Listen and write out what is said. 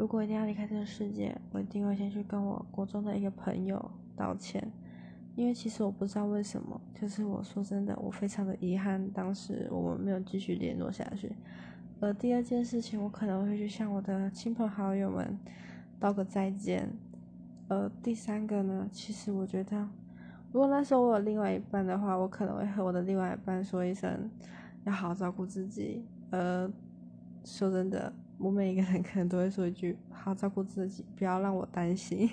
如果一定要离开这个世界，我一定会先去跟我国中的一个朋友道歉，因为其实我不知道为什么，就是我说真的，我非常的遗憾，当时我们没有继续联络下去。而第二件事情，我可能会去向我的亲朋好友们道个再见。呃，第三个呢，其实我觉得，如果那时候我有另外一半的话，我可能会和我的另外一半说一声，要好好照顾自己。呃，说真的，我每一个人可能都会说一句，好照顾自己，不要让我担心。